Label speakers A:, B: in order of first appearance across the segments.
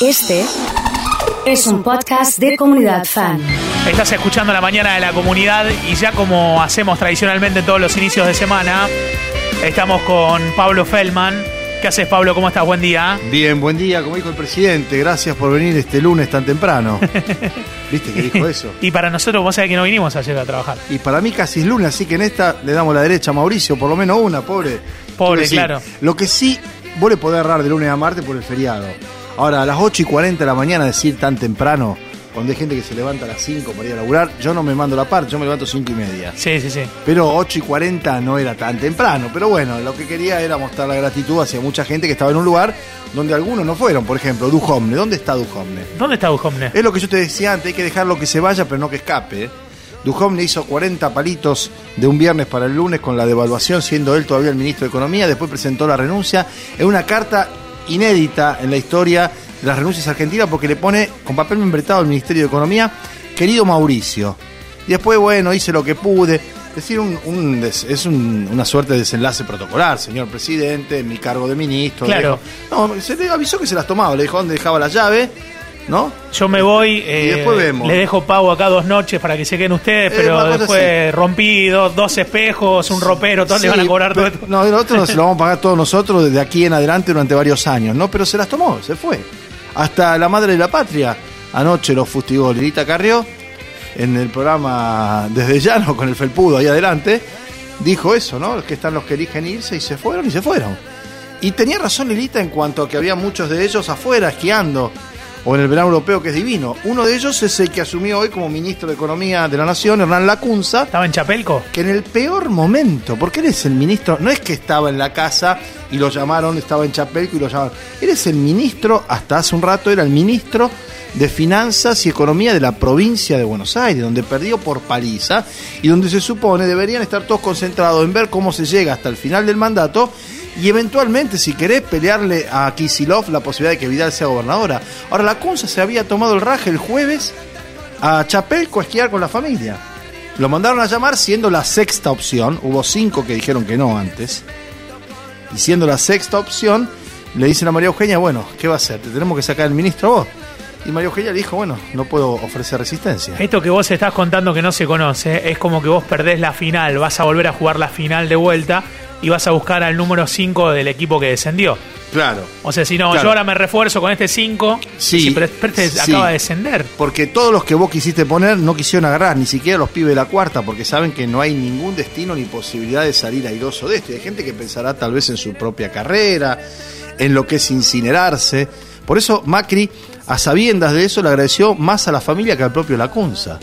A: Este es un podcast de comunidad fan.
B: Estás escuchando la mañana de la comunidad y ya como hacemos tradicionalmente en todos los inicios de semana, estamos con Pablo Feldman. ¿Qué haces, Pablo? ¿Cómo estás? Buen día.
C: Bien, buen día, como dijo el presidente. Gracias por venir este lunes tan temprano. ¿Viste que dijo eso?
B: y para nosotros, vos sabés que no vinimos ayer a trabajar.
C: Y para mí casi es lunes, así que en esta le damos la derecha a Mauricio, por lo menos una, pobre.
B: Pobre,
C: decir,
B: claro.
C: Lo que sí, vos le podés agarrar de lunes a martes por el feriado. Ahora, a las 8 y 40 de la mañana decir tan temprano, cuando hay gente que se levanta a las 5 para ir a laburar, yo no me mando la parte, yo me levanto 5 y media.
B: Sí, sí, sí.
C: Pero 8 y 40 no era tan temprano. Pero bueno, lo que quería era mostrar la gratitud hacia mucha gente que estaba en un lugar donde algunos no fueron. Por ejemplo, Dujomne. ¿Dónde está Dujomne?
B: ¿Dónde está Bujomne?
C: Es lo que yo te decía antes, hay que dejarlo que se vaya, pero no que escape. Duhovne hizo 40 palitos de un viernes para el lunes con la devaluación, siendo él todavía el ministro de Economía. Después presentó la renuncia. Es una carta inédita en la historia de las renuncias argentinas porque le pone con papel membretado al Ministerio de Economía, querido Mauricio. Y después, bueno, hice lo que pude. Es decir, un- un es un- una suerte de desenlace protocolar, señor presidente, en mi cargo de ministro.
B: Claro.
C: Dijo- no, se le avisó que se las tomaba, le dijo dónde dejaba la llave, ¿no?
B: Yo me voy, eh,
C: después vemos.
B: le dejo pago acá dos noches para que se queden ustedes,
C: Eh,
B: pero después rompí dos, dos espejos, un ropero, todos le
C: Sí,
B: van a cobrar todo
C: pero-
B: esto.
C: No, nosotros se lo vamos a pagar todos nosotros desde aquí en adelante durante varios años, ¿no? Pero se las tomó, se fue. Hasta la madre de la patria. Anoche lo fustigó Lilita Carrió en el programa Desde Llano con el Felpudo ahí adelante. Dijo eso, ¿no? Que están los que eligen irse y se fueron y se fueron. Y tenía razón Lilita en cuanto a que había muchos de ellos afuera esquiando o en el verano europeo que es divino. Uno de ellos es el que asumió hoy como ministro de Economía de la Nación, Hernán Lacunza,
B: ¿Estaba en Chapelco?
C: que en el peor momento, porque él es el ministro, no es que estaba en la casa y lo llamaron, estaba en Chapelco y lo llamaron. Él es el ministro, hasta hace un rato era el ministro de Finanzas y Economía de la provincia de Buenos Aires, donde perdió por paliza y donde se supone deberían estar todos concentrados en ver cómo se llega hasta el final del mandato y eventualmente, si querés, pelearle a Kisilov la posibilidad de que Vidal sea gobernadora. Ahora, la Cunza se había tomado el raje el jueves a Chapelco a esquiar con la familia. Lo mandaron a llamar siendo la sexta opción. Hubo cinco que dijeron que no antes. Y siendo la sexta opción, le dicen a María Eugenia, bueno, ¿qué va a hacer? ¿Te tenemos que sacar el ministro vos? Y María Eugenia le dijo, bueno, no puedo ofrecer resistencia.
B: Esto que vos estás contando que no se conoce, es como que vos perdés la final, vas a volver a jugar la final de vuelta y vas a buscar al número 5 del equipo que descendió.
C: Claro.
B: O sea, si no,
C: Claro.
B: yo ahora me refuerzo con este 5,
C: Sí,
B: si pero, pero este
C: sí.
B: acaba de descender.
C: Porque todos los que vos quisiste poner no quisieron agarrar, ni siquiera los pibes de la cuarta, porque saben que no hay ningún destino ni posibilidad de salir airoso de esto. Y hay gente que pensará tal vez en su propia carrera, en lo que es incinerarse. Por eso Macri, a sabiendas de eso, le agradeció más a la familia que al propio Lacunza.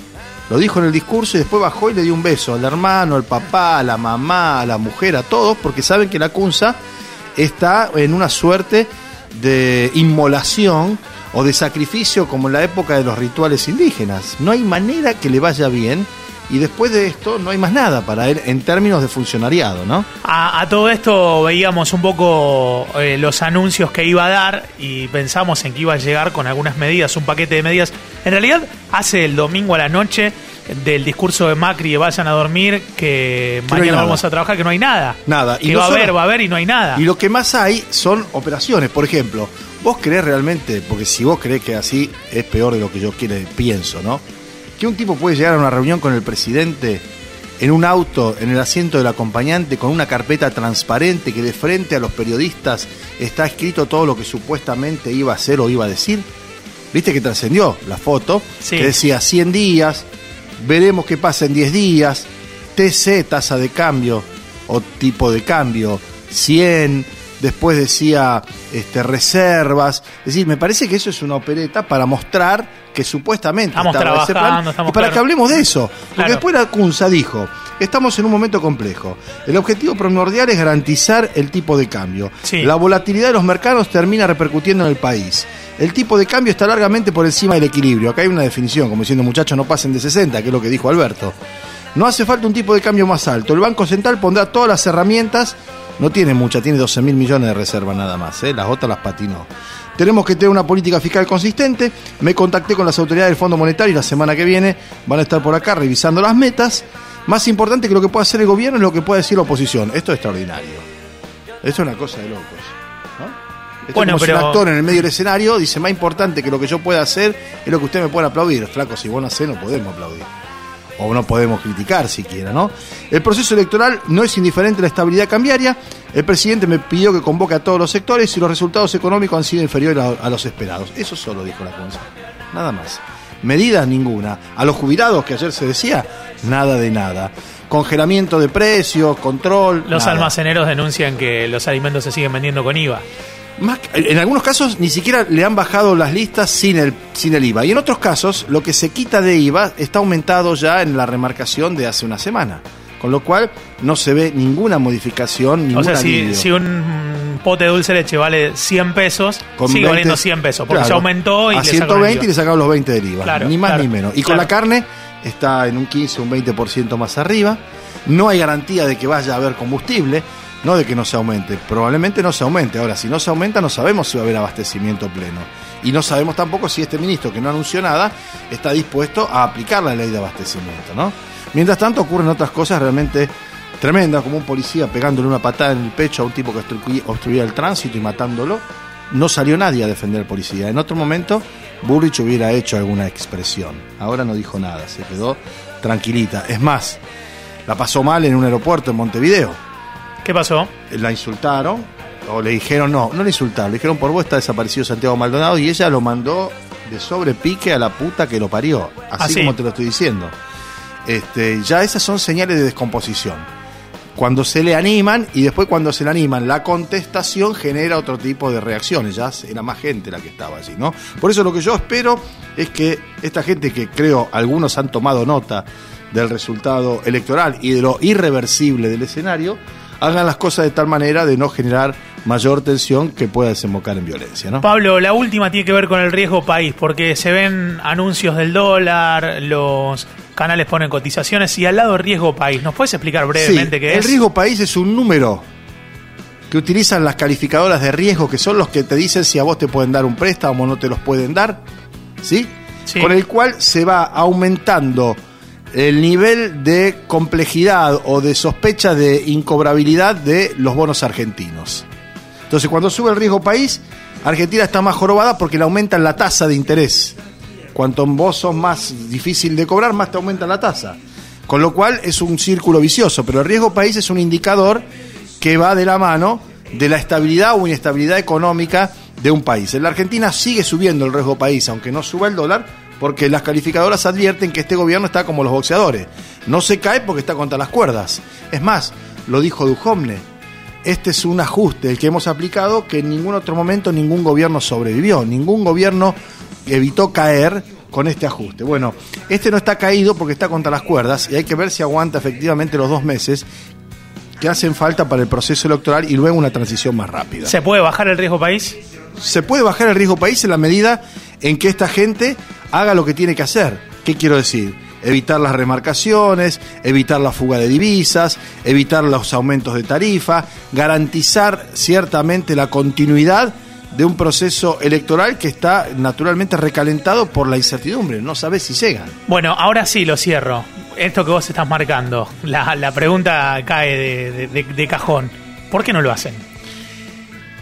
C: Lo dijo en el discurso y después bajó y le dio un beso al hermano, al papá, a la mamá, a la mujer, a todos, porque saben que Lacunza está en una suerte de inmolación o de sacrificio como en la época de los rituales indígenas. No hay manera que le vaya bien y después de esto no hay más nada para él en términos de funcionariado, ¿no?
B: A, a todo esto veíamos un poco eh, los anuncios que iba a dar y pensamos en que iba a llegar con algunas medidas, un paquete de medidas. En realidad, hace el domingo a la noche del discurso de Macri de vayan a dormir que, mañana vamos a trabajar, que no hay nada.
C: Nada. Y
B: Que
C: no
B: va a haber, va a haber y no hay nada.
C: Y lo que más hay son operaciones. Por ejemplo, vos creés realmente, porque si vos creés que así es peor de lo que yo quiere, pienso, ¿no? Que un tipo puede llegar a una reunión con el presidente en un auto, en el asiento del acompañante, con una carpeta transparente que de frente a los periodistas está escrito todo lo que supuestamente iba a hacer o iba a decir. ¿Viste que trascendió la foto?
B: Sí.
C: Que decía 100 días, veremos qué pasa en 10 días, TC, tasa de cambio o tipo de cambio, 100, después decía este, reservas. Es decir, me parece que eso es una opereta para mostrar que supuestamente
B: Estamos
C: estaba ese
B: trabajando, estamos
C: y para
B: claro.
C: que hablemos de eso. Porque
B: Claro.
C: después la Cunza dijo, estamos en un momento complejo. El objetivo primordial es garantizar el tipo de cambio.
B: Sí.
C: La volatilidad de los mercados termina repercutiendo en el país. El tipo de cambio está largamente por encima del equilibrio. Acá hay una definición, como diciendo muchachos no pasen de 60, que es lo que dijo Alberto. No hace falta un tipo de cambio más alto. El Banco Central pondrá todas las herramientas. No tiene mucha, tiene 12 mil millones de reservas nada más. ¿eh? Las otras las patinó. Tenemos que tener una política fiscal consistente. Me contacté con las autoridades del Fondo Monetario y la semana que viene van a estar por acá revisando las metas. Más importante que lo que puede hacer el gobierno es lo que puede decir la oposición. Esto es extraordinario. Esto es una cosa de locos. ¿no? Estoy
B: Bueno,
C: como si
B: pero-
C: un actor en el medio del escenario dice, más importante que lo que yo pueda hacer es lo que ustedes me pueden aplaudir. Flaco, si vos no hacés, no podemos aplaudir. O no podemos criticar siquiera, ¿no? El proceso electoral no es indiferente a la estabilidad cambiaria. El presidente me pidió que convoque a todos los sectores y los resultados económicos han sido inferiores a, a los esperados. Eso solo dijo la Consa. Nada más. Medidas ninguna. A los jubilados, que ayer se decía, nada de nada. Congelamiento de precios, control.
B: Los
C: nada.
B: almaceneros denuncian que los alimentos se siguen vendiendo con IVA.
C: Más en algunos casos ni siquiera le han bajado las listas sin el, sin el IVA. Y en otros casos, lo que se quita de IVA está aumentado ya en la remarcación de hace una semana. Con lo cual no se ve ninguna modificación, ningún
B: O sea, si, un pote de dulce de leche vale 100 pesos,
C: Con
B: sigue
C: 20
B: valiendo 100 pesos, porque
C: claro,
B: se aumentó y
C: a
B: le sacaron el
C: 120
B: IVA.
C: y le sacaron los 20 del IVA.
B: Claro,
C: ni más
B: claro,
C: ni menos. Y con la carne está en un 15, un 20% más arriba. No hay garantía de que vaya a haber combustible, no de que no se aumente. Probablemente no se aumente. Ahora, si no se aumenta, no sabemos si va a haber abastecimiento pleno. Y no sabemos tampoco si este ministro, que no anunció nada, está dispuesto a aplicar la ley de abastecimiento, ¿no? Mientras tanto, ocurren otras cosas realmente tremendas, como un policía pegándole una patada en el pecho a un tipo que obstru- obstruía el tránsito y matándolo. No salió nadie a defender al policía. En otro momento, Burrich hubiera hecho alguna expresión. Ahora no dijo nada, se quedó tranquilita. Es más, la pasó mal en un aeropuerto en Montevideo.
B: ¿Qué pasó?
C: La insultaron, o le dijeron, no, no le insultaron, le dijeron por vos está desaparecido Santiago Maldonado y ella lo mandó de sobrepique a la puta que lo parió. Así
B: Ah,
C: como te lo estoy diciendo. Este, ya esas son señales de descomposición. Cuando se le animan y después cuando se le animan, la contestación genera otro tipo de reacciones. Ya era más gente la que estaba allí, ¿no? Por eso lo que yo espero es que esta gente que creo algunos han tomado nota del resultado electoral y de lo irreversible del escenario, hagan las cosas de tal manera de no generar mayor tensión que pueda desembocar en violencia, ¿no?
B: Pablo, la última tiene que ver con el riesgo país, porque se ven anuncios del dólar, los canales ponen cotizaciones y al lado riesgo país. ¿Nos puedes explicar brevemente
C: Sí,
B: qué
C: el
B: es?
C: riesgo país es un número que utilizan las calificadoras de riesgo, que son los que te dicen si a vos te pueden dar un préstamo o no te los pueden dar, ¿sí?
B: Sí.
C: Con el cual se va aumentando el nivel de complejidad o de sospecha de incobrabilidad de los bonos argentinos. Entonces, cuando sube el riesgo país, Argentina está más jorobada porque le aumentan la tasa de interés. Cuanto vos sos más difícil de cobrar, más te aumenta la tasa. Con lo cual es un círculo vicioso, pero el riesgo país es un indicador que va de la mano de la estabilidad o inestabilidad económica de un país. En la Argentina sigue subiendo el riesgo país, aunque no suba el dólar, porque las calificadoras advierten que este gobierno está como los boxeadores. No se cae porque está contra las cuerdas. Es más, lo dijo Duhovne, este es un ajuste el que hemos aplicado que en ningún otro momento ningún gobierno sobrevivió, ningún gobierno evitó caer con este ajuste. Bueno, este no está caído porque está contra las cuerdas y hay que ver si aguanta efectivamente los dos meses que hacen falta para el proceso electoral y luego una transición más rápida.
B: ¿Se puede bajar el riesgo país?
C: Se puede bajar el riesgo país en la medida en que esta gente haga lo que tiene que hacer. ¿Qué quiero decir? Evitar las remarcaciones, evitar la fuga de divisas, evitar los aumentos de tarifa, garantizar ciertamente la continuidad de un proceso electoral que está naturalmente recalentado por la incertidumbre. No sabes si llegan.
B: Bueno, ahora sí lo cierro. Esto que vos estás marcando, la, la pregunta cae de, cajón. ¿Por qué no lo hacen?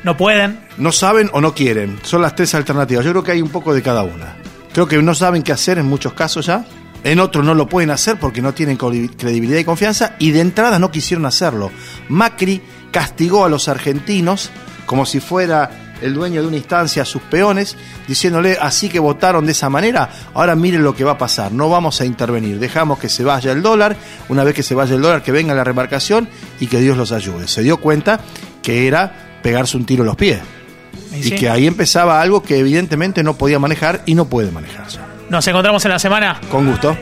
B: ¿No pueden?
C: No saben o no quieren. Son las tres alternativas. Yo creo que hay un poco de cada una. Creo que no saben qué hacer en muchos casos ya. En otros no lo pueden hacer porque no tienen credibilidad y confianza. Y de entrada no quisieron hacerlo. Macri castigó a los argentinos como si fuera el dueño de una instancia a sus peones, diciéndole así que votaron de esa manera, ahora miren lo que va a pasar, no vamos a intervenir, dejamos que se vaya el dólar, una vez que se vaya el dólar, que venga la remarcación y que Dios los ayude. Se dio cuenta que era pegarse un tiro en los pies. Y
B: sí.
C: que ahí empezaba algo que evidentemente no podía manejar y no puede manejar ya.
B: Nos encontramos en la semana.
C: Con gusto.